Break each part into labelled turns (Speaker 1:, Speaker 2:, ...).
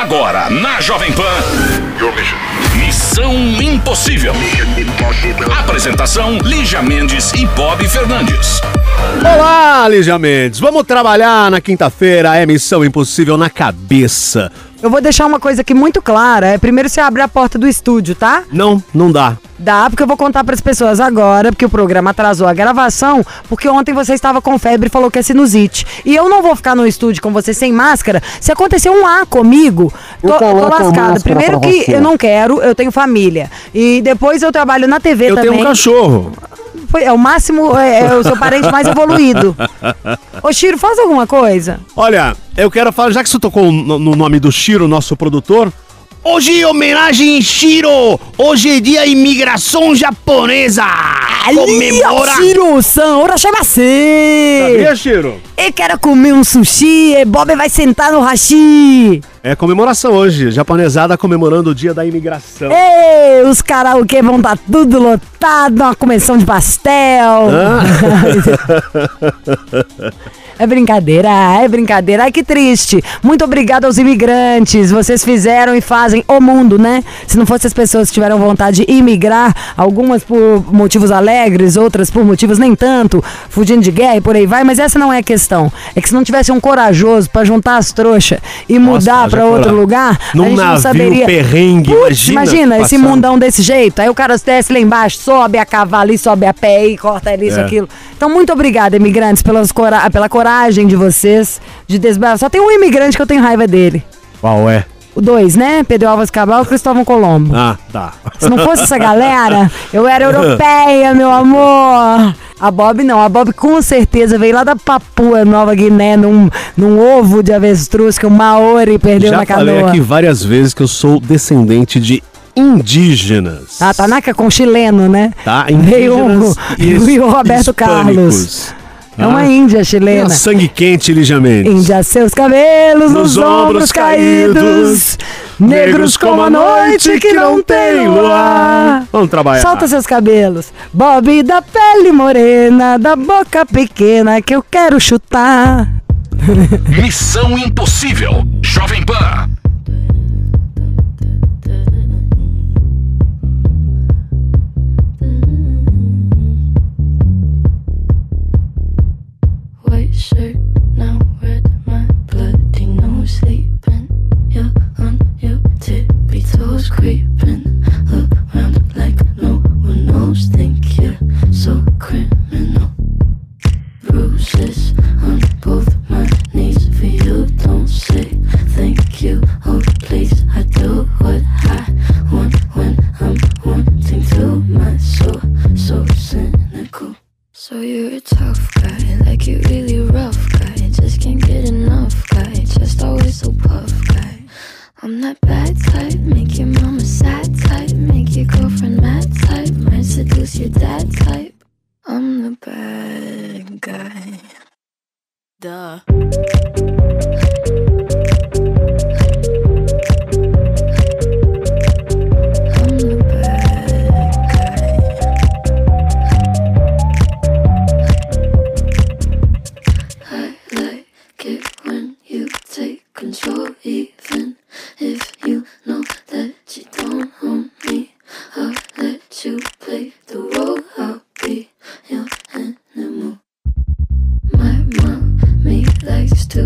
Speaker 1: Agora, na Jovem Pan. Missão Impossível. Apresentação: Lígia Mendes e Bob Fernandes.
Speaker 2: Olá, Lígia Mendes. Vamos trabalhar na quinta-feira. É Missão Impossível na cabeça.
Speaker 3: Eu vou deixar uma coisa aqui muito clara. É primeiro você abrir a porta do estúdio, tá?
Speaker 2: Não, não dá.
Speaker 3: Dá, porque eu vou contar para as pessoas agora, porque o programa atrasou a gravação, porque ontem você estava com febre e falou que é sinusite. E eu não vou ficar no estúdio com você sem máscara. Se acontecer um A comigo, tô, tô lascada. Primeiro que você. eu não quero, eu tenho família. E depois eu trabalho na TV
Speaker 2: eu
Speaker 3: também.
Speaker 2: Eu tenho um cachorro.
Speaker 3: Foi, é o máximo, é, é o seu parente mais evoluído. Ô, Chiro, faz alguma coisa?
Speaker 2: Olha, eu quero falar, já que você tocou no, no nome do Chiro, nosso produtor, Hoje homenagem Shiro! Hoje é dia imigração japonesa!
Speaker 3: Comemora! Shiro-san, ora chama
Speaker 2: Sabia, Shiro?
Speaker 3: Eu quero comer um sushi e Bob vai sentar no hashi!
Speaker 2: É comemoração hoje, japonesada comemorando o dia da imigração.
Speaker 3: Ei, os karaokê vão estar tá tudo lotado, uma comissão de pastel. Ah. É brincadeira, é brincadeira. Ai, que triste. Muito obrigado aos imigrantes. Vocês fizeram e fazem o mundo, né? Se não fossem as pessoas que tiveram vontade de imigrar, algumas por motivos alegres, outras por motivos nem tanto, fugindo de guerra e por aí vai, mas essa não é a questão. É que se não tivesse um corajoso para juntar as trouxas e Nossa, mudar para outro lugar,
Speaker 2: Num a gente não saberia. perrengue, Puts,
Speaker 3: imagina, imagina esse mundão desse jeito. Aí o cara desce lá embaixo, sobe a cavalo e sobe a pé e corta isso, é. aquilo. Então, muito obrigada, imigrantes, pelas cora pela coragem coragem de vocês de desbravar. Só tem um imigrante que eu tenho raiva dele.
Speaker 2: Qual é?
Speaker 3: O dois, né? Pedro Alves Cabral e Cristóvão Colombo.
Speaker 2: Ah, tá.
Speaker 3: Se não fosse essa galera, eu era europeia, meu amor. A Bob não, a Bob com certeza veio lá da Papua Nova Guiné num, num ovo de avestruz que o Maori perdeu
Speaker 2: Já
Speaker 3: na canoa.
Speaker 2: Já falei aqui várias vezes que eu sou descendente de indígenas.
Speaker 3: Ah, Tanaka com chileno, né?
Speaker 2: Tá, indígenas
Speaker 3: veio, e o Roberto Carlos. É uma ah, índia chilena.
Speaker 2: sangue quente, Lígia Mendes.
Speaker 3: Índia, seus cabelos nos, nos ombros caídos, negros como a noite que não tem luar.
Speaker 2: Vamos trabalhar.
Speaker 3: Solta seus cabelos. Bob da pele morena, da boca pequena que eu quero chutar.
Speaker 1: Missão Impossível. Jovem Pan.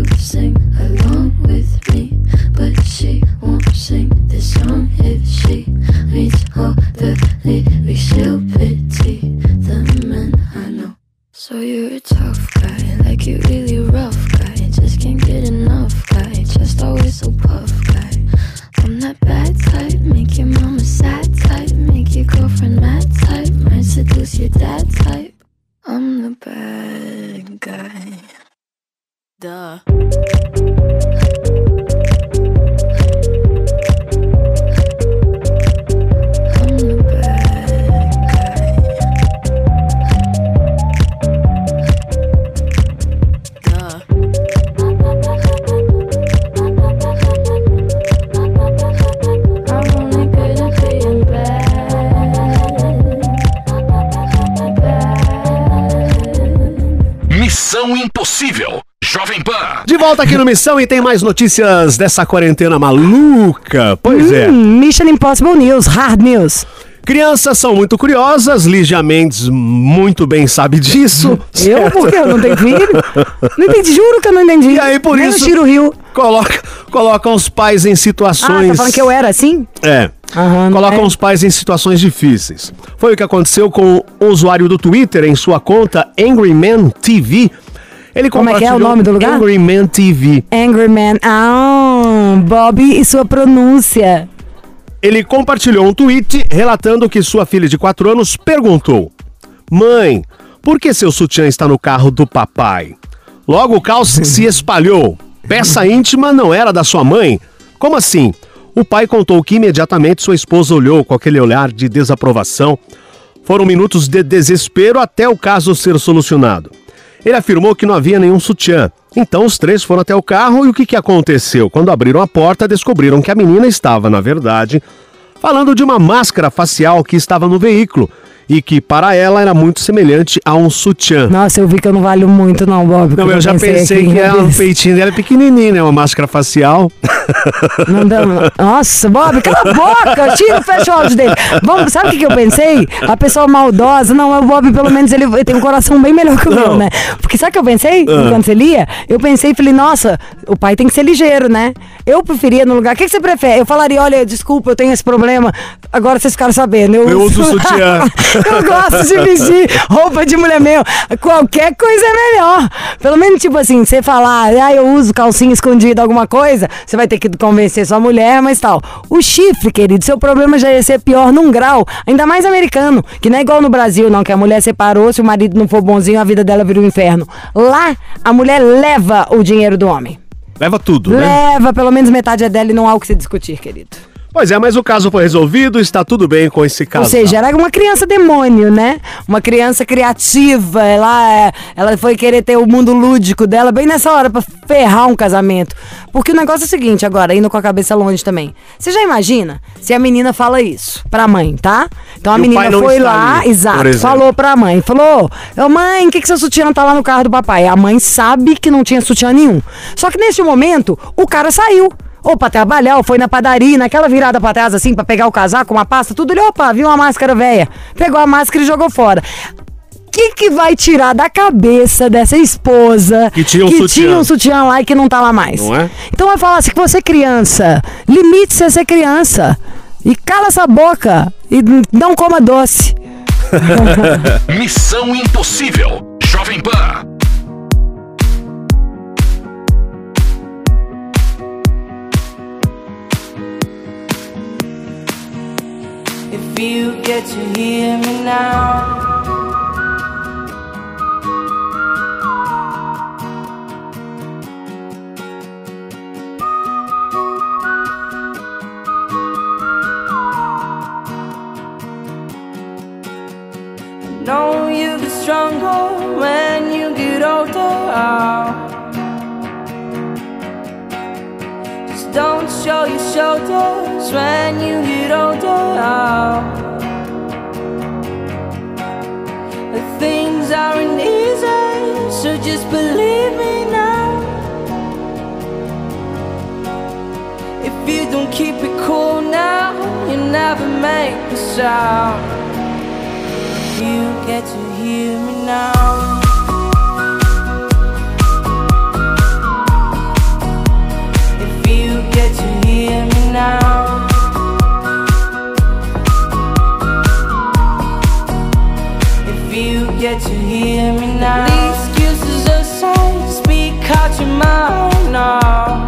Speaker 2: to sing along
Speaker 1: with me, but she won't sing this song if she needs all the
Speaker 2: Missão e tem mais notícias dessa quarentena maluca. Pois é.
Speaker 3: Hum, Mission Impossible News, Hard News.
Speaker 2: Crianças são muito curiosas, Lígia Mendes muito bem sabe disso.
Speaker 3: Eu? Por quê? Eu não tenho filho? Não entendi, juro que eu não entendi.
Speaker 2: E aí, por
Speaker 3: Nem
Speaker 2: isso-
Speaker 3: o Tiro Rio.
Speaker 2: Coloca, colocam os pais em
Speaker 3: Ah,
Speaker 2: situações.
Speaker 3: tá falando que eu era assim?
Speaker 2: É.
Speaker 3: Aham,
Speaker 2: Colocam
Speaker 3: é.
Speaker 2: os pais em situações difíceis. Foi o que aconteceu com o usuário do Twitter em sua conta Angry Man TV. Ele
Speaker 3: Como é que é o nome do lugar?
Speaker 2: Angry Man TV.
Speaker 3: Angry Man. Ah, Bob e sua pronúncia.
Speaker 2: Ele compartilhou um tweet relatando que sua filha de 4 anos perguntou: Mãe, por que seu sutiã está no carro do papai? Logo o caos se espalhou. Peça íntima não era da sua mãe? Como assim? O pai contou que imediatamente sua esposa olhou com aquele olhar de desaprovação. Foram minutos de desespero até o caso ser solucionado. Ele afirmou que não havia nenhum sutiã. Então os três foram até o carro e o que, que aconteceu? Quando abriram a porta, descobriram que a menina estava, na verdade, falando de uma máscara facial que estava no veículo e que para ela era muito semelhante a um sutiã.
Speaker 3: Nossa, eu vi que eu não valho muito, não, Bob.
Speaker 2: Não, eu já pensei
Speaker 3: aqui,
Speaker 2: que era, o peitinho dela é pequenininho, né? Uma máscara facial.
Speaker 3: Não. Nossa, Bob, cala a boca! Tira, fecha o áudio dele. Vamos, sabe o que, que eu pensei? A pessoa maldosa, não, o Bob, pelo menos, ele tem um coração bem melhor que o meu, né? Porque sabe o que eu pensei
Speaker 2: Ah.
Speaker 3: enquanto você lia? Eu pensei e falei, nossa, o pai tem que ser ligeiro, né? Eu preferia no lugar. O que, que você prefere? Eu falaria, olha, desculpa, eu tenho esse problema. Agora vocês ficaram sabendo.
Speaker 2: Eu uso sutiã.
Speaker 3: eu gosto de vestir roupa de mulher meu. Qualquer coisa é melhor. Pelo menos, tipo assim, você falar, ah, eu uso calcinha escondida, alguma coisa, você vai ter que convencer sua mulher, mas tal. O chifre, querido, seu problema já ia ser pior num grau, ainda mais americano, que não é igual no Brasil, não, que a mulher separou, se o marido não for bonzinho, a vida dela vira um inferno. Lá, a mulher leva o dinheiro do homem.
Speaker 2: Leva tudo, né?
Speaker 3: Leva, pelo menos metade é dela e não há o que se discutir, querido.
Speaker 2: Pois é, mas o caso foi resolvido, está tudo bem com esse caso.
Speaker 3: Ou seja, era uma criança demônio, né? Uma criança criativa. Ela, ela foi querer ter o mundo lúdico dela bem nessa hora pra ferrar um casamento. Porque o negócio é o seguinte, agora, indo com a cabeça longe também. Você já imagina se a menina fala isso pra mãe, tá? Então a
Speaker 2: E
Speaker 3: menina foi lá,
Speaker 2: ali,
Speaker 3: exato, falou pra mãe, falou: Ô mãe, o que, que seu sutiã tá lá no carro do papai? A mãe sabe que não tinha sutiã nenhum. Só que nesse momento, o cara saiu. Ou pra trabalhar, ou foi na padaria, naquela virada pra trás, assim, pra pegar o casaco, uma pasta, tudo. Ele, opa, viu uma máscara velha. Pegou a máscara e jogou fora. O que, que vai tirar da cabeça dessa esposa
Speaker 2: Que tinha um
Speaker 3: que
Speaker 2: sutiã.
Speaker 3: tinha um sutiã lá e que não tá lá mais?
Speaker 2: Não é?
Speaker 3: Então vai falar assim que você é criança, limite-se a ser criança. E cala essa boca e não coma doce.
Speaker 4: Missão Impossível. Jovem Pan.
Speaker 5: If you get to hear me now. Know you get stronger when you get older. Don't show your shoulders when you get older. The things aren't easy, so just believe me now. If you don't keep it cool now, you never make a sound. You get to hear me now. Now. If you get to hear me now. The excuses aside, speak out your mind now.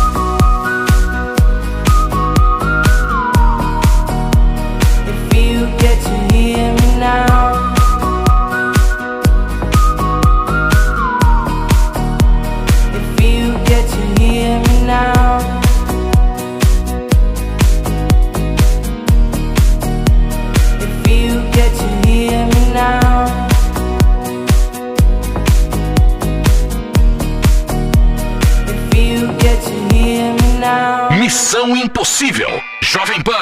Speaker 1: Missão Impossível. Jovem Pan.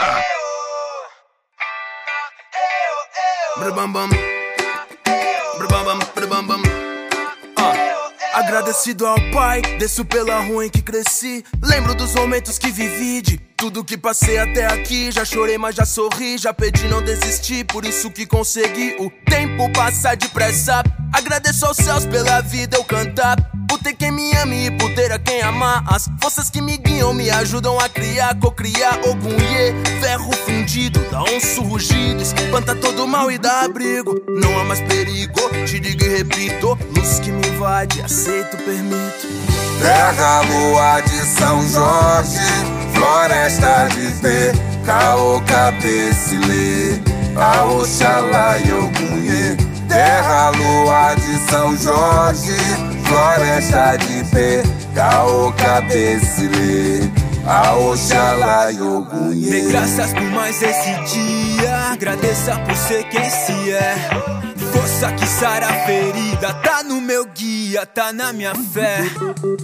Speaker 6: Agradecido ao pai, desço pela rua em que cresci. Lembro dos momentos que vivi, de tudo que passei até aqui. Já chorei, mas já sorri. Já pedi, não desisti, por isso que consegui. O tempo passa depressa. Agradeço aos céus pela vida eu cantar. Ter quem me ame e por ter a quem amar. As forças que me guiam me ajudam a criar, cocriar iê. Ferro fundido, dá um surgido, espanta todo mal e dá abrigo. Não há mais perigo, te digo e repito. Luz que me invade, aceito, permito.
Speaker 7: Terra, lua de São Jorge, floresta de P, caô, cabecilê, a Oxalá e Ogunhê. Terra, lua de São Jorge, floresta de P, caô, cabecilê, a Oxalá e
Speaker 6: Dê
Speaker 7: Ogunhê.
Speaker 6: graças por mais esse dia. Agradeça por ser quem se é. Força que sara ferida, tá no meu guia, tá na minha fé.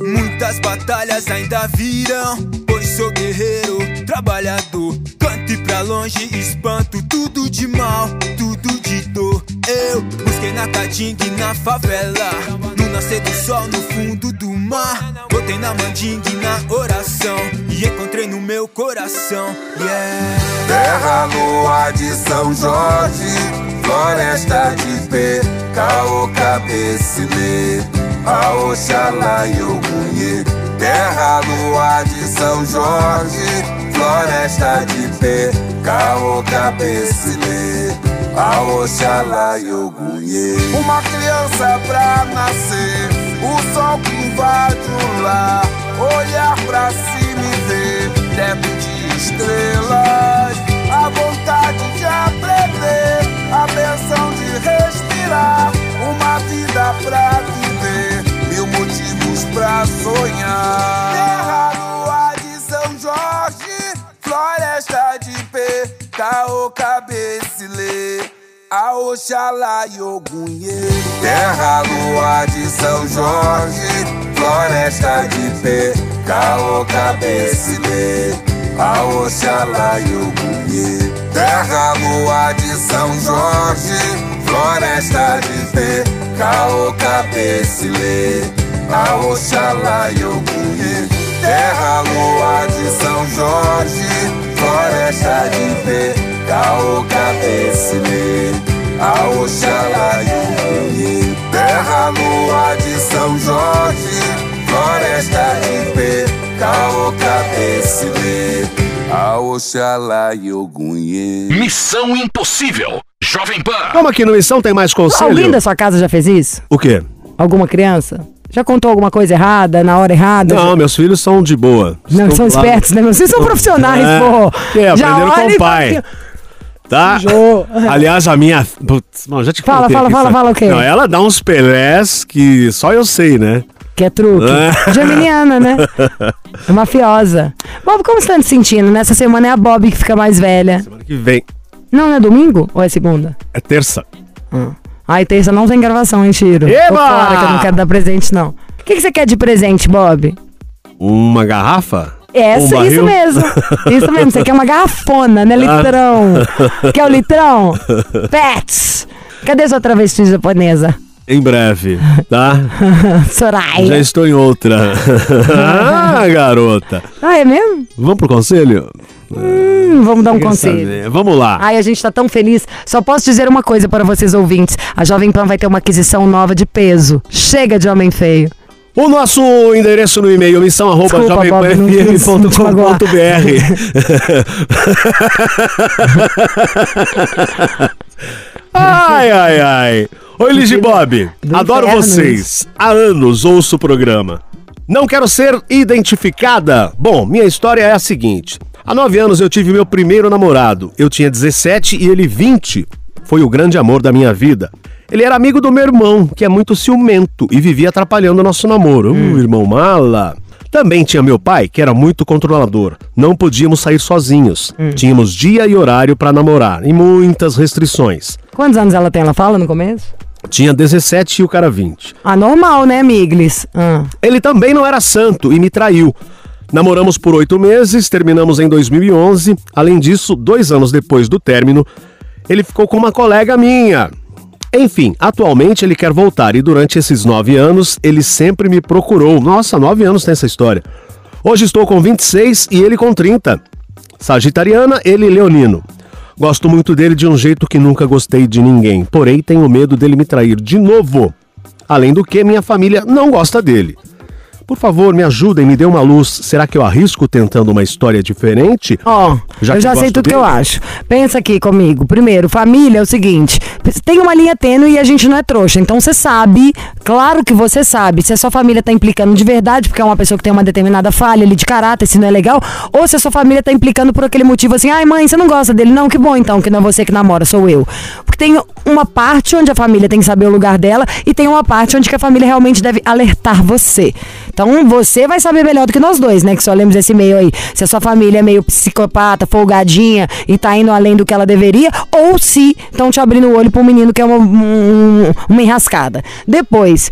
Speaker 6: Muitas batalhas ainda virão, pois sou guerreiro, trabalhador. Cante pra longe, espanto tudo de mal, tudo de dor. Eu busquei na Caatinga e na favela, no nascer sol, no fundo do mar. Botei na mandinga e na oração, e encontrei no meu coração. Yeah.
Speaker 7: Terra, lua de São Jorge, floresta de P, caô, cabecilê, a Oxalá e Ogunhê. Terra, lua de São Jorge, floresta de P, caô, cabecilê, a Oxalá e Ogunhê. Uma criança pra nascer, o sol que invade o lar, olhar pra cima e ver, teto de estrelas, a vontade de aprender, a benção de respirar, uma vida pra viver, mil motivos pra sonhar. Terra, lua de São Jorge, floresta de P, caô, cabecilê. A Oxalá e Ogunhê. Terra, lua de São Jorge Floresta de P, caô, cabecilê A Oxalá e Ogunhê. Terra, lua de São Jorge Floresta de P, caô, cabecilê A Oxalá e Ogunhê. Terra, lua de São Jorge Floresta de P, caô, cabecilê A Oxalá e Terra, lua de São Jorge Floresta de P, caô, cabecilê A Oxalá e Ogunhê
Speaker 1: Missão Impossível. Jovem Pan.
Speaker 2: Vamos aqui no Missão, tem mais
Speaker 3: Alguém
Speaker 2: conselho?
Speaker 3: da sua casa já fez isso?
Speaker 2: O quê?
Speaker 3: Alguma criança? Já contou alguma coisa errada, na hora errada?
Speaker 2: Não, meus filhos são de boa.
Speaker 3: Não,
Speaker 2: Estão
Speaker 3: são
Speaker 2: lá-
Speaker 3: espertos, né? Vocês são profissionais,
Speaker 2: É.
Speaker 3: pô.
Speaker 2: É,
Speaker 3: Já
Speaker 2: aprenderam com o pai.
Speaker 3: fala
Speaker 2: Tá? Aliás, a minha. Putz, já te
Speaker 3: Fala,
Speaker 2: contei
Speaker 3: fala,
Speaker 2: aqui,
Speaker 3: fala,
Speaker 2: sabe?
Speaker 3: fala o quê?
Speaker 2: Não, ela dá uns pelés que só eu sei, né?
Speaker 3: Que é truque.
Speaker 2: É.
Speaker 3: Geminiana, né? É mafiosa. Bob, como você tá se sentindo? Nessa semana é a Bob que fica mais velha.
Speaker 2: Semana que vem.
Speaker 3: Não, não é domingo? Ou é segunda?
Speaker 2: É terça.
Speaker 3: Ai, terça não tem gravação, hein, Chiro? Tô
Speaker 2: Eba!
Speaker 3: fora, que eu não quero dar presente, não. O que, que você quer de presente, Bob?
Speaker 2: Uma garrafa?
Speaker 3: Essa,
Speaker 2: Um
Speaker 3: isso mesmo. Isso mesmo. Você quer uma garrafona, né? Litrão. Quer o litrão? Pets. Cadê sua travesti japonesa?
Speaker 2: Em breve, tá? Já
Speaker 3: Soraya.
Speaker 2: estou em outra. ah, garota.
Speaker 3: Ah, é mesmo?
Speaker 2: Vamos pro conselho?
Speaker 3: Hum, vamos dar um conselho.
Speaker 2: saber? Vamos lá.
Speaker 3: Ai, a gente tá tão feliz. Só posso dizer uma coisa para vocês ouvintes. A Jovem Pan vai ter uma aquisição nova de peso. Chega de homem feio.
Speaker 2: O nosso endereço no e-mail, missão arroba jovempanfm.com.br Ai, ai, ai. Oi, Ligi Bob.
Speaker 3: do
Speaker 2: Adoro vocês. Há anos ouço o programa. Não quero ser identificada. Bom, minha história é a seguinte. Há nove anos eu tive meu primeiro namorado. Eu tinha 17 e ele 20. Foi o grande amor da minha vida. Ele era amigo do meu irmão, que é muito ciumento e vivia atrapalhando o nosso namoro. Uh, irmão mala. Também tinha meu pai, que era muito controlador. Não podíamos sair sozinhos. Tínhamos dia e horário para namorar e muitas restrições.
Speaker 3: Quantos anos ela tem? Ela fala no começo?
Speaker 2: Tinha 17 e o cara 20.
Speaker 3: Ah, normal, né, Miglis? Ah.
Speaker 2: Ele também não era santo e me traiu. Namoramos por oito meses, terminamos em 2011. Além disso, dois anos depois do término, ele ficou com uma colega minha. Enfim, atualmente ele quer voltar e durante esses nove anos ele sempre me procurou. Nossa, nove anos tem essa história. Hoje estou com 26 e ele com 30. Sagitariana, ele leonino. Gosto muito dele de um jeito que nunca gostei de ninguém, porém tenho medo dele me trair de novo. Além do que, minha família não gosta dele. Por favor, me ajudem, me dê uma luz. Será que eu arrisco tentando uma história diferente?
Speaker 3: Ó,
Speaker 2: Já
Speaker 3: eu já sei tudo que eu
Speaker 2: dele?
Speaker 3: acho. Pensa aqui comigo. Primeiro, família é o seguinte: tem uma linha tênue e a gente não é trouxa. Então você sabe, claro que você sabe, se a sua família tá implicando de verdade, porque é uma pessoa que tem uma determinada falha ali de caráter, se não é legal, ou se a sua família tá implicando por aquele motivo assim, ai mãe, você não gosta dele? Não, que bom então, que não é você que namora, sou eu. Porque tem uma parte onde a família tem que saber o lugar dela e tem uma parte onde a família realmente deve alertar você. Então você vai saber melhor do que nós dois, né? Que só lemos esse meio aí. Se a sua família é meio psicopata, folgadinha e tá indo além do que ela deveria, ou se estão te abrindo o olho pra um menino que é uma, um- uma enrascada. Depois.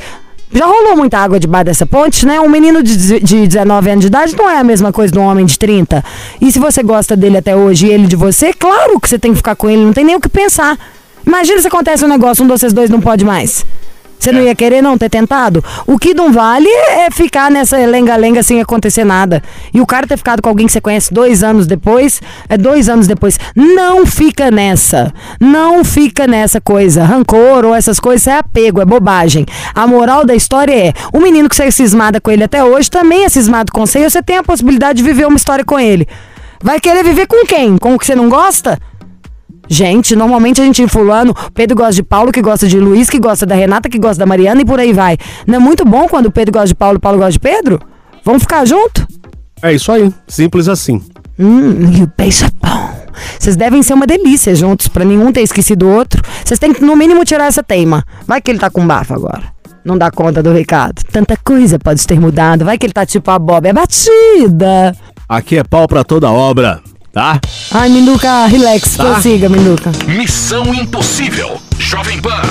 Speaker 3: Já rolou muita água debaixo dessa ponte, né? Um menino de, de 19 anos de idade não é a mesma coisa de um homem de 30. E se você gosta dele até hoje e ele de você, claro que você tem que ficar com ele, não tem nem o que pensar. Imagina se acontece um negócio, um vocês dois não pode mais. Você não ia querer não ter tentado? O que não vale é ficar nessa lenga-lenga sem acontecer nada. E o cara ter ficado com alguém que você conhece dois anos depois, é dois anos depois. Não fica nessa. Não fica nessa coisa. Rancor ou essas coisas é apego, é bobagem. A moral da história é: o menino que você é cismada com ele até hoje também é cismado com você e você tem a possibilidade de viver uma história com ele. Vai querer viver com quem? Com o que você não gosta? Gente, normalmente a gente fulano, Pedro gosta de Paulo, que gosta de Luiz, que gosta da Renata, que gosta da Mariana e por aí vai. Não é muito bom quando o Pedro gosta de Paulo e Paulo gosta de Pedro? Vamos ficar junto?
Speaker 2: É isso aí, simples assim.
Speaker 3: Hum, e o beijo é bom. Vocês devem ser uma delícia juntos, pra nenhum ter esquecido o outro. Vocês têm que, no mínimo, tirar essa teima. Vai que ele tá com bafo agora. Não dá conta do recado. Tanta coisa pode ter mudado. Vai que ele tá tipo a Bob. É batida.
Speaker 2: Aqui é pau pra toda obra, tá?
Speaker 3: Ai, Minduca, relax.
Speaker 2: Tá.
Speaker 3: Prossiga, Minduca.
Speaker 1: Missão Impossível. Jovem Pan.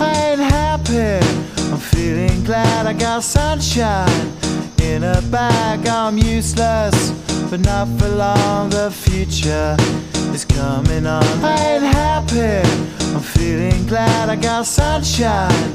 Speaker 8: I ain't happy. I'm feeling glad I got sunshine in a bag. I'm useless, but not for long. The future is coming on. I ain't happy. I'm feeling glad I got sunshine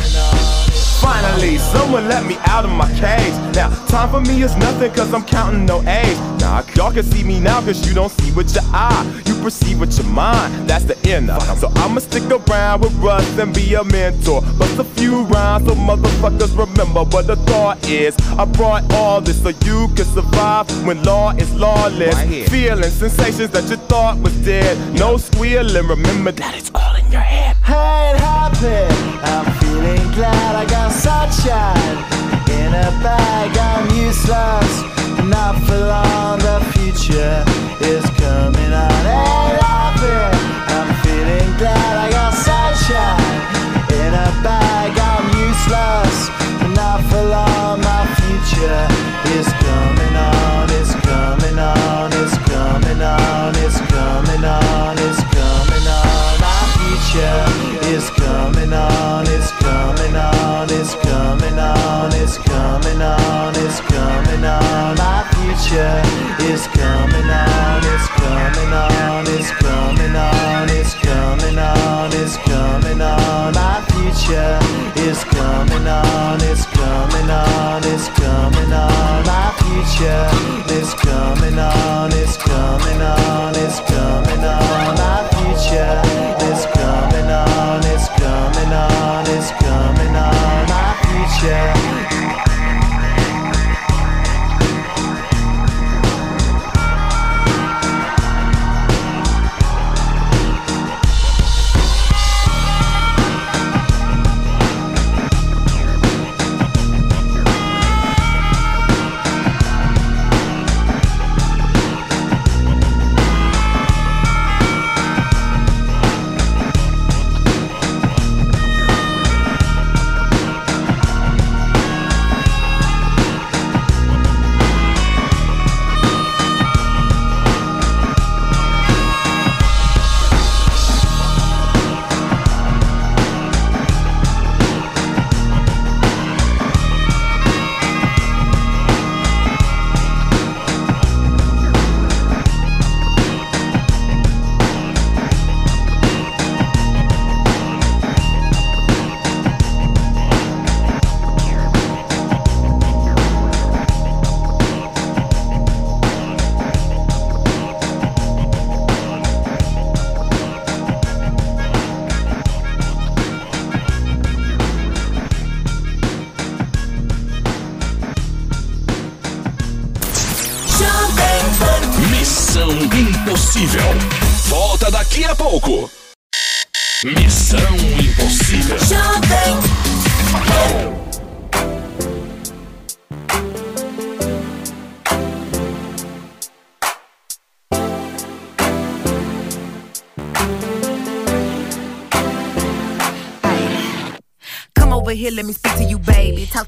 Speaker 9: Finally, someone let me out of my cage. Now, time for me is nothing cause I'm counting no A's. Now, y'all can see me now cause you don't see with your eye. You perceive with your mind, that's the inner. So I'ma stick around with Russ and be a mentor. Bust a few rhymes so motherfuckers remember what the thought is. I brought all this so you can survive when law is lawless. Feeling sensations that you thought was dead. No squealing, remember that it's all in your head.
Speaker 8: I ain't happy. I'm feeling glad I got sunshine in a bag. I'm useless, not for long. The future is coming on. Ain't happy. I'm feeling glad I got sunshine in a bag. I'm useless, not for long. My future is coming on. It's coming on. It's coming on.
Speaker 10: сейчас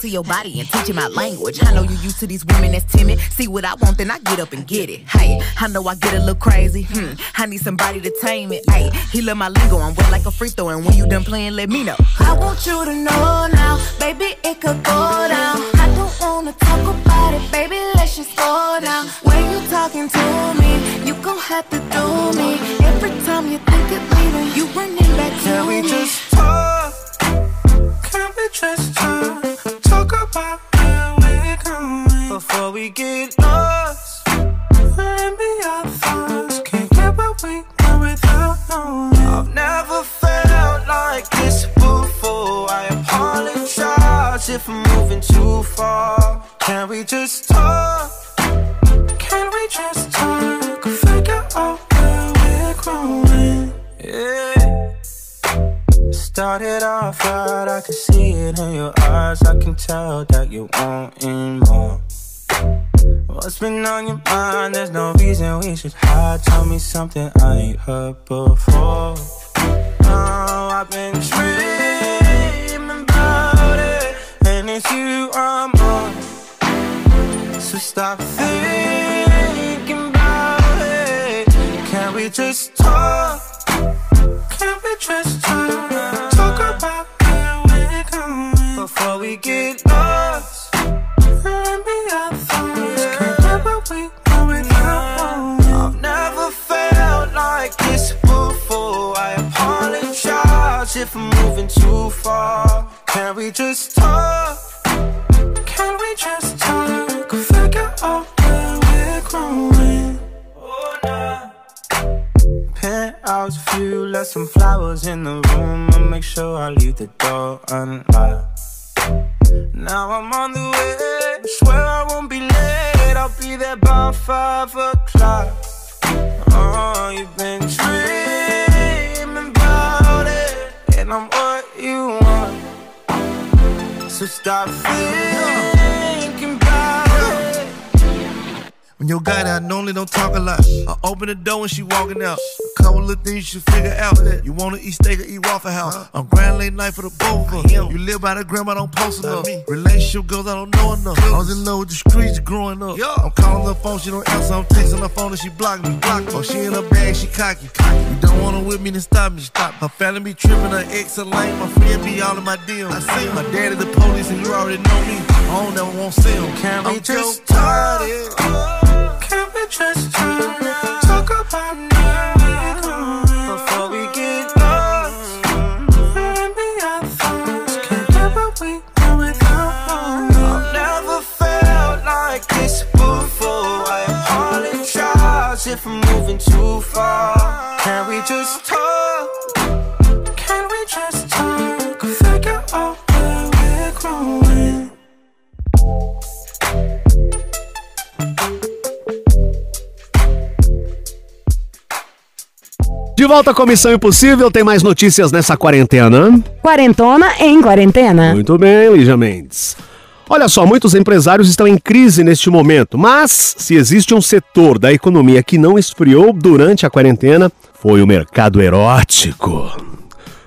Speaker 10: to your body and teach you my language. I know you used to these women that's timid. See what I want, then I get up and get it. Hey, I know I get a little crazy. Hmm, I need somebody to tame it. Hey, he love my lingo. I'm wet like a free throw, and when you done playing, let me know.
Speaker 11: I want you to know now,
Speaker 6: we just talk? Can we just talk? Figure out where we're growing. Oh, nah. Penthouse view, left some flowers in the room. I'll make sure I leave the door unlocked. Now I'm on the way. Swear I won't be late. I'll be there by five o'clock. Stop thinking about it.
Speaker 12: When your guy that I normally don't talk a lot. I open the door and she walking out. Couple of things you should figure out. That you wanna eat steak or eat Waffle House. I'm grand late night for the both of us. You live by the grandma, don't post enough. Relationship girls, I don't know enough. I was in love with the streets growing up. I'm calling her phone, she don't answer. I'm texting her phone and she block me. Block. Oh, she in her bag, she cocky. You don't want her with me, then stop me. Stop. Her family be tripping, her ex a lame. My friend be all in my DMs. I see my daddy the police, and you already know me. I don't never want to see him.
Speaker 6: Can we
Speaker 12: I'm
Speaker 6: just?
Speaker 12: Buddy.
Speaker 6: Can we just talk?
Speaker 2: Volta com Missão Impossível, tem mais notícias nessa quarentena.
Speaker 3: Quarentona em quarentena.
Speaker 2: Muito bem, Lígia Mendes. Olha só, muitos empresários estão em crise neste momento, mas se existe um setor da economia que não esfriou durante a quarentena, foi o mercado erótico.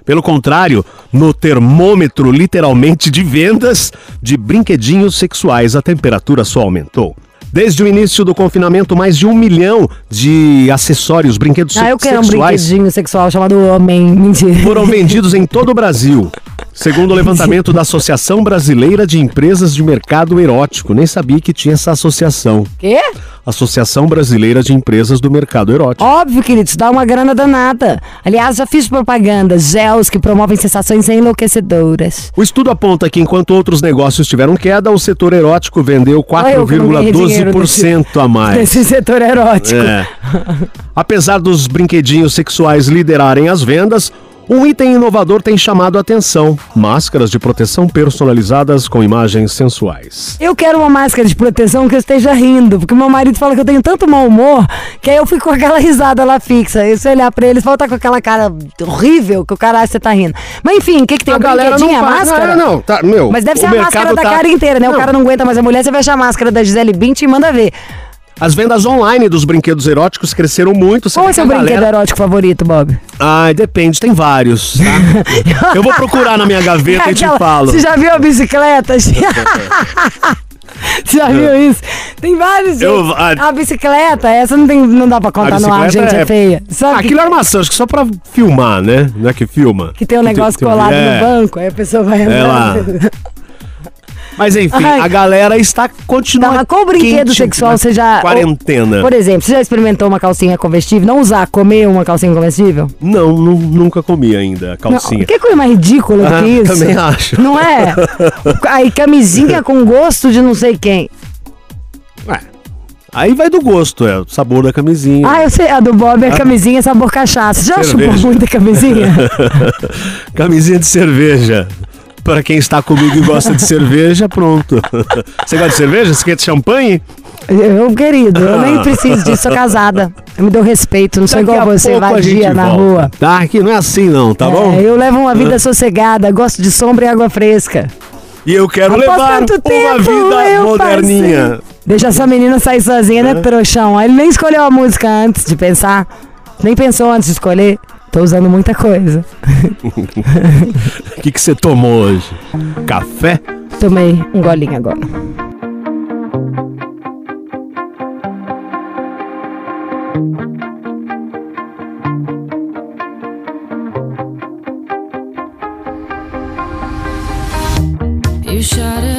Speaker 2: Pelo contrário, no termômetro literalmente de vendas de brinquedinhos sexuais, a temperatura só aumentou. Desde o início do confinamento, mais de um milhão de acessórios, brinquedos
Speaker 3: Ah, eu quero um
Speaker 2: sexuais
Speaker 3: brinquedinho sexual chamado homem. Mentira.
Speaker 2: foram vendidos em todo o Brasil. Segundo o levantamento da Associação Brasileira de Empresas de Mercado Erótico. Nem sabia que tinha essa associação.
Speaker 3: Quê?
Speaker 2: Associação Brasileira de Empresas do Mercado Erótico.
Speaker 3: Óbvio, querido, isso dá uma grana danada. Aliás, já fiz propaganda, gels que promovem sensações enlouquecedoras.
Speaker 2: O estudo aponta que enquanto outros negócios tiveram queda, o setor erótico vendeu
Speaker 3: Olha eu que não ganhei dinheiro
Speaker 2: 4,12% a mais.
Speaker 3: Nesse setor erótico.
Speaker 2: É. Apesar dos brinquedinhos sexuais liderarem as vendas, um item inovador tem chamado a atenção: máscaras de proteção personalizadas com imagens sensuais.
Speaker 3: Eu quero uma máscara de proteção que eu esteja rindo, porque meu marido fala que eu tenho tanto mau humor que aí eu fico com aquela risada lá fixa. E se olhar pra ele, volta com aquela cara horrível que o cara acha que você tá rindo. Mas enfim, o que, que tem?
Speaker 2: A
Speaker 3: Um
Speaker 2: galera não
Speaker 3: a
Speaker 2: faz-
Speaker 3: máscara?
Speaker 2: Não, não, tá, meu,
Speaker 3: Mas deve ser a máscara
Speaker 2: mercado
Speaker 3: da
Speaker 2: tá-
Speaker 3: cara inteira, né?
Speaker 2: Não.
Speaker 3: O cara não aguenta mais a mulher, você fecha a máscara da Gisele Bündchen e manda ver.
Speaker 2: As vendas online dos brinquedos eróticos cresceram muito.
Speaker 3: Qual é o seu brinquedo erótico favorito, Bob?
Speaker 2: Ai, depende, tem vários, tá? Eu vou procurar na minha gaveta e te
Speaker 3: Aquela-
Speaker 2: falo.
Speaker 3: Você já viu a bicicleta? Você já viu isso? Tem vários.
Speaker 2: Eu- a-
Speaker 3: a... bicicleta, essa não, tem, não dá pra contar no ar, gente, é, feia. Sabe
Speaker 2: Ah,
Speaker 3: que-
Speaker 2: aquilo é armação, acho que só pra filmar, né? Não é que filma.
Speaker 3: que tem um negócio
Speaker 2: tem-
Speaker 3: colado
Speaker 2: é.
Speaker 3: no banco, aí a pessoa vai
Speaker 2: É lá. Mas enfim,
Speaker 3: Ai.
Speaker 2: a galera está continuando.
Speaker 3: Tá, mas qual brinquedo sexual você já.
Speaker 2: Quarentena.
Speaker 3: Por exemplo, você já experimentou uma calcinha comestível? Não usar, comer uma calcinha comestível?
Speaker 2: Não, nu- nunca comi ainda a calcinha.
Speaker 3: Não, que coisa mais ridícula do
Speaker 2: Ah,
Speaker 3: que isso?
Speaker 2: também acho.
Speaker 3: Não é? Aí camisinha com gosto de não sei quem.
Speaker 2: Ué, aí vai do gosto, é o sabor da camisinha.
Speaker 3: Ah, eu sei, a do Bob é camisinha sabor cachaça. Já
Speaker 2: Cerveja.
Speaker 3: chupou muita camisinha?
Speaker 2: camisinha de cerveja. Pra quem está comigo e gosta de cerveja, pronto. Você gosta de cerveja? Você quer de champanhe?
Speaker 3: Eu, querido, eu nem preciso disso, sou casada. Eu me dou respeito, não sou
Speaker 2: Daqui
Speaker 3: igual
Speaker 2: a
Speaker 3: você, vadia na
Speaker 2: volta.
Speaker 3: rua.
Speaker 2: Tá, aqui não é assim não, tá bom?
Speaker 3: É, eu levo uma vida sossegada, gosto de sombra e água fresca.
Speaker 2: E eu quero
Speaker 3: Após
Speaker 2: levar uma
Speaker 3: tempo,
Speaker 2: vida
Speaker 3: eu
Speaker 2: moderninha.
Speaker 3: passei. Deixa essa menina sair sozinha, né, trouxão? Ele nem escolheu a música antes de pensar. Nem pensou antes de escolher. Tô usando muita coisa.
Speaker 2: O que que você tomou hoje? Café?
Speaker 3: Tomei um golinho agora.
Speaker 5: You shout it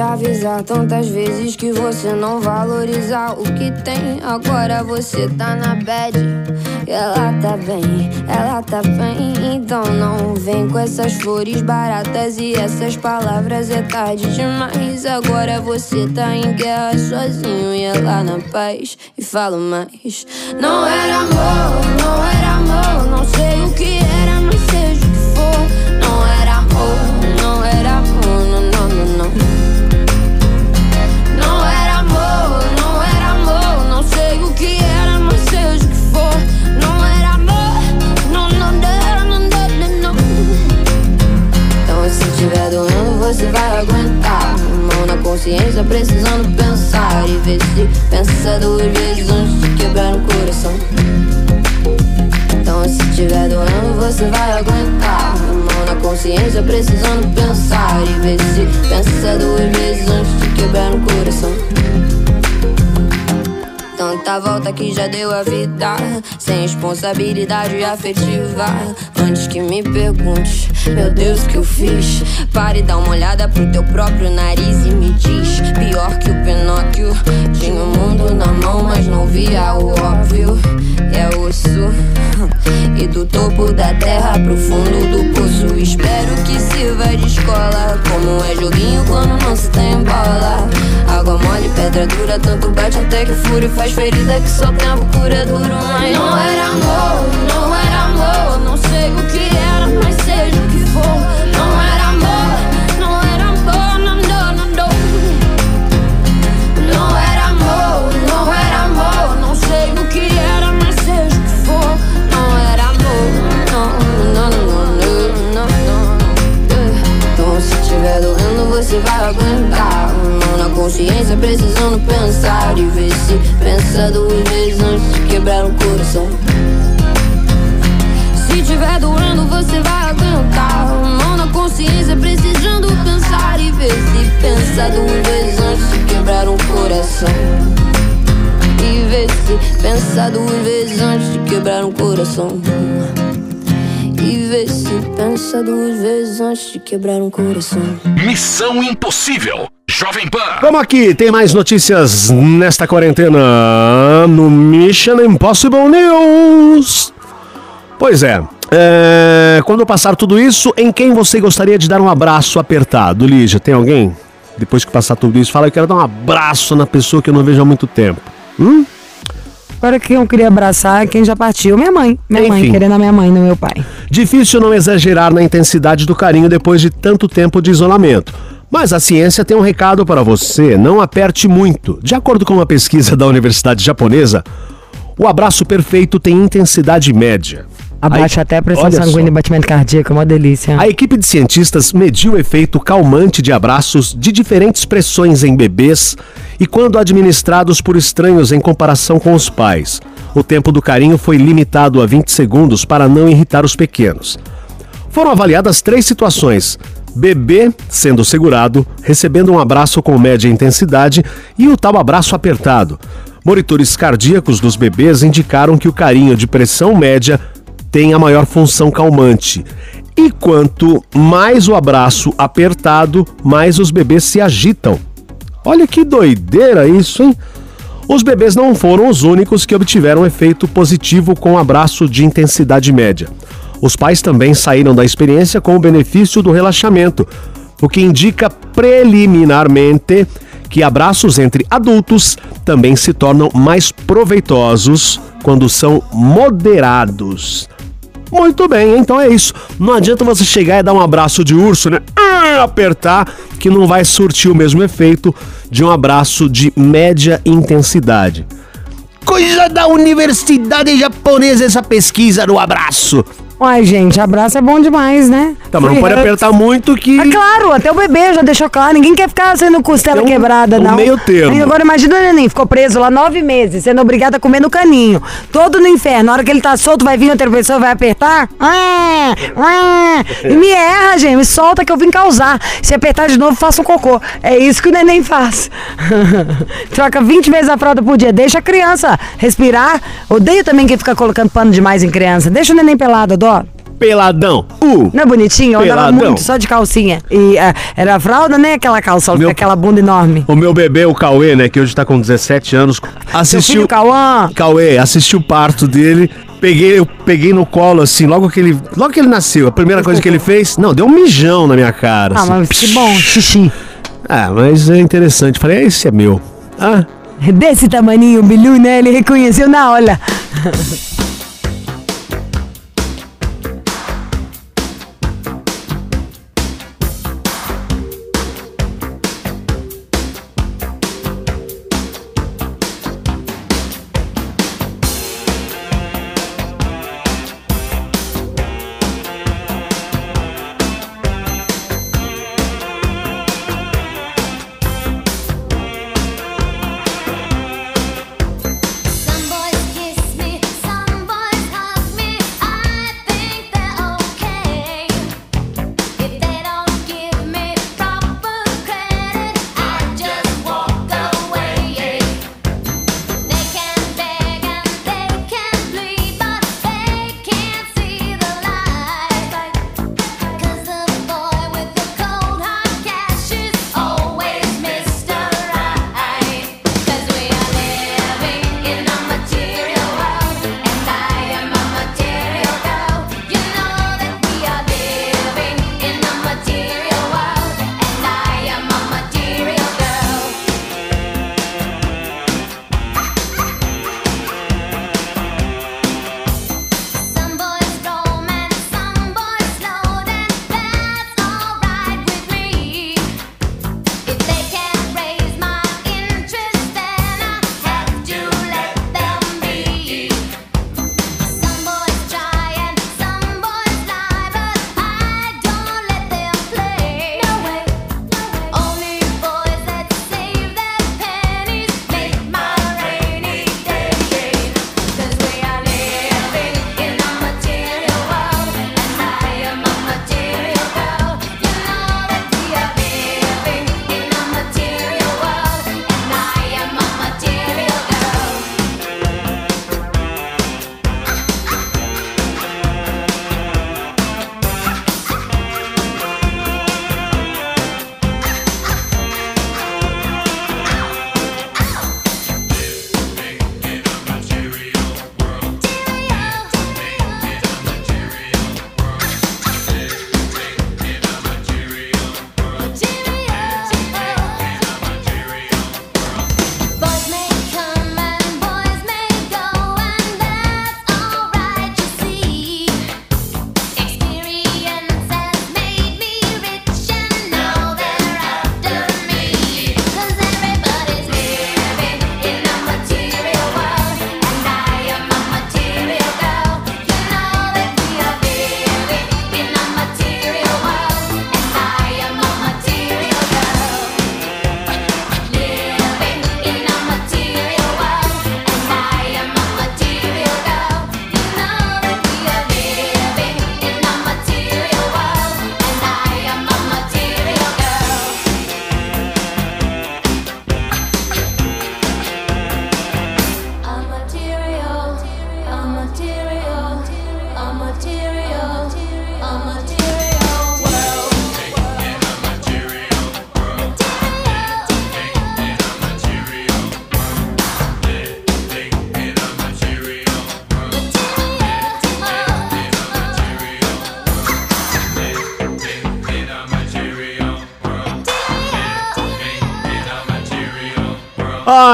Speaker 13: Te avisar tantas vezes que você não valorizar o que tem. Agora você tá na bad. Ela tá bem, ela tá bem. Então não vem com essas flores baratas e essas palavras. É tarde demais. Agora você tá em guerra sozinho e ela na paz. E falo mais. Não era amor, não era amor. Não sei o que Que já deu a vida. Sem responsabilidade afetiva. Antes que me pergunte Meu Deus, o que eu fiz? Pare e dá uma olhada pro teu próprio nariz E me diz. Pior que o Pinóquio. Tinha o mundo na mão, mas não via o óbvio. É osso. E do topo da terra pro fundo do poço. Espero que sirva de escola. Como é joguinho quando não se tem bola Água mole, pedra dura Tanto bate até que fúria faz ferida Que só tempo cura duro Mas não era amor, não era amor Não sei o que era, mas seja o que for pensa duas vezes antes de quebrar um coração
Speaker 1: Missão Impossível. Jovem Pan.
Speaker 2: Vamos aqui, tem mais notícias nesta quarentena no Mission Impossible News. Pois é, é, quando passar tudo isso, em quem você gostaria de dar um abraço apertado? Lígia, tem alguém? Depois que passar tudo isso, fala, eu quero dar um abraço na pessoa que eu não vejo há muito tempo. Hum?
Speaker 3: Agora quem eu queria abraçar é quem já partiu. Minha mãe. Minha mãe,
Speaker 2: Enfim.
Speaker 3: querendo a minha mãe, não meu pai.
Speaker 2: Difícil não exagerar na intensidade do carinho depois de tanto tempo de isolamento. Mas a ciência tem um recado para você: não aperte muito. De acordo com uma pesquisa da Universidade Japonesa, o abraço perfeito tem intensidade média.
Speaker 3: Abaixa até a pressão sanguínea e batimento cardíaco, é uma delícia.
Speaker 2: A equipe de cientistas mediu o efeito calmante de abraços de diferentes pressões em bebês e quando administrados por estranhos em comparação com os pais. O tempo do carinho foi limitado a 20 segundos para não irritar os pequenos. Foram avaliadas três situações: bebê sendo segurado, recebendo um abraço com média intensidade e o tal abraço apertado. Monitores cardíacos dos bebês indicaram que o carinho de pressão média tem a maior função calmante. E quanto mais o abraço apertado, mais os bebês se agitam. Olha que doideira isso, hein? Os bebês não foram os únicos que obtiveram efeito positivo com abraço de intensidade média. Os pais também saíram da experiência com o benefício do relaxamento, o que indica preliminarmente que abraços entre adultos também se tornam mais proveitosos quando são moderados. Muito bem, então é isso. Não adianta você chegar e dar um abraço de urso, né? Ah, Apertar, que não vai surtir o mesmo efeito de um abraço de média intensidade. Coisa da universidade japonesa essa pesquisa no abraço.
Speaker 3: Uai, gente, abraço é bom demais, né?
Speaker 2: Tá, mas não pode apertar muito que.
Speaker 3: Ah, claro, até o bebê já deixou claro. Ninguém quer ficar sendo costela
Speaker 2: Tem um-
Speaker 3: quebrada,
Speaker 2: um
Speaker 3: não.
Speaker 2: meio termo.
Speaker 3: E agora imagina o neném, ficou preso lá nove meses, sendo obrigado a comer no caninho. Todo no inferno. Na hora que ele tá solto, vai vir outra pessoa vai apertar. Ah, ah. E me erra, gente. Me solta que eu vim causar. Se apertar de novo, faça um cocô. É isso que o neném faz. Troca 20 vezes a fralda por dia. Deixa a criança respirar. Odeio também quem fica colocando pano demais em criança. Deixa o neném pelado, adoro.
Speaker 2: Peladão. Uh.
Speaker 3: Não é bonitinho? Eu andava
Speaker 2: Peladão.
Speaker 3: muito, só de calcinha. E é, era fralda, né? Aquela calça,
Speaker 2: Meu-
Speaker 3: aquela bunda enorme.
Speaker 2: O meu bebê, o Cauê, né, que hoje tá com 17 anos, assistiu.
Speaker 3: filho Cauã?
Speaker 2: Cauê, assistiu o parto dele. Peguei, eu peguei no colo, assim, logo que ele. Logo que ele nasceu, a primeira coisa que ele fez. Não, deu um mijão na minha cara.
Speaker 3: Ah,
Speaker 2: assim.
Speaker 3: mas que bom, xixi.
Speaker 2: Ah, mas é interessante. Falei, esse é meu. Ah,
Speaker 3: Desse tamaninho, o Bilu, né? Ele reconheceu na hora.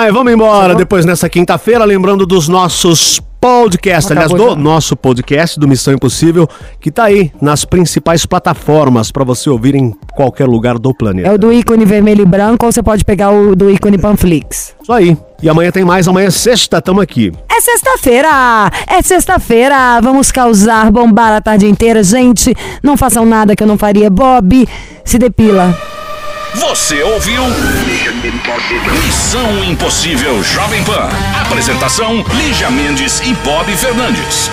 Speaker 2: Ai, vamos embora depois nessa quinta-feira, lembrando dos nossos podcasts, aliás,
Speaker 3: Acabou
Speaker 2: do
Speaker 3: já.
Speaker 2: nosso podcast do Missão Impossível, que tá aí nas principais plataformas pra você ouvir em qualquer lugar do planeta.
Speaker 3: É o do ícone vermelho e branco ou você pode pegar o do ícone Panflix?
Speaker 2: Isso aí. E amanhã tem mais, amanhã é sexta, tamo aqui.
Speaker 3: É sexta-feira! É sexta-feira! Vamos causar, bombar a tarde inteira. Gente, não façam nada que eu não faria. Bob, se depila.
Speaker 4: Você ouviu? Missão Impossível Jovem Pan. Apresentação: Lígia Mendes e Bob Fernandes.